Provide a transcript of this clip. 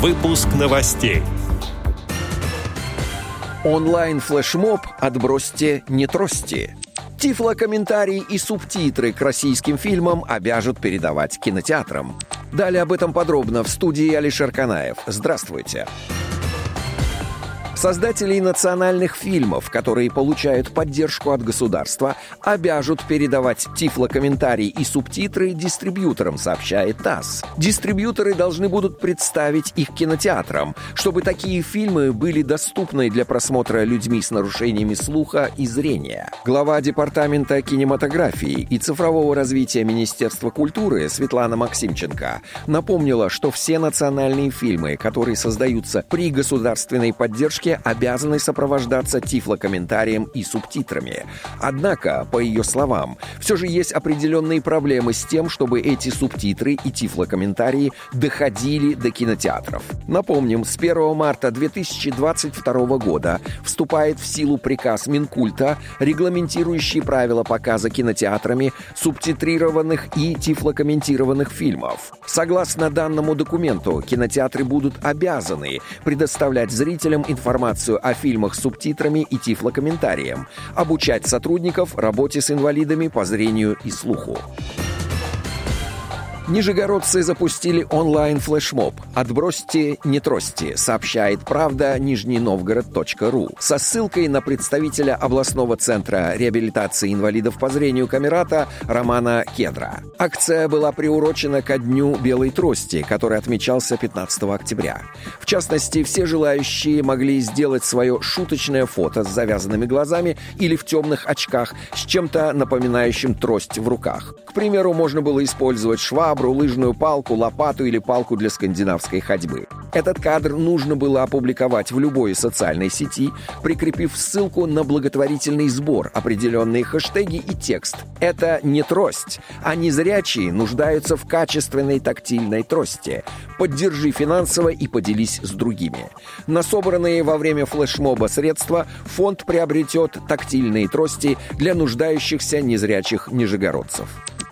Выпуск новостей. Онлайн-флешмоб «Отбросьте, не трости». Тифлокомментарии и субтитры к российским фильмам обяжут передавать кинотеатрам. Далее об этом подробно в студии Алишер Канаев. Здравствуйте. Здравствуйте. Создателей национальных фильмов, которые получают поддержку от государства, обяжут передавать тифлокомментарии и субтитры дистрибьюторам, сообщает ТАСС. Дистрибьюторы должны будут представить их кинотеатрам, чтобы такие фильмы были доступны для просмотра людьми с нарушениями слуха и зрения. Глава Департамента кинематографии и цифрового развития Министерства культуры Светлана Максимченко напомнила, что все национальные фильмы, которые создаются при государственной поддержке, выпуске обязаны сопровождаться тифлокомментарием и субтитрами. Однако, по ее словам, все же есть определенные проблемы с тем, чтобы эти субтитры и тифлокомментарии доходили до кинотеатров. Напомним, с 1 марта 2022 года вступает в силу приказ Минкульта, регламентирующий правила показа кинотеатрами субтитрированных и тифлокомментированных фильмов. Согласно данному документу, кинотеатры будут обязаны предоставлять зрителям информацию информацию о фильмах с субтитрами и тифлокомментарием, обучать сотрудников работе с инвалидами по зрению и слуху. Нижегородцы запустили онлайн-флешмоб «Отбросьте, не трости», сообщает «Правда» нижненовгород.ру со ссылкой на представителя областного центра реабилитации инвалидов по зрению Камерата Романа Кедра. Акция была приурочена ко Дню Белой Трости, который отмечался 15 октября. В частности, все желающие могли сделать свое шуточное фото с завязанными глазами или в темных очках с чем-то напоминающим трость в руках. К примеру, можно было использовать швабру, швабру, лыжную палку, лопату или палку для скандинавской ходьбы. Этот кадр нужно было опубликовать в любой социальной сети, прикрепив ссылку на благотворительный сбор, определенные хэштеги и текст. Это не трость, а незрячие нуждаются в качественной тактильной трости. Поддержи финансово и поделись с другими. На собранные во время флешмоба средства фонд приобретет тактильные трости для нуждающихся незрячих нижегородцев.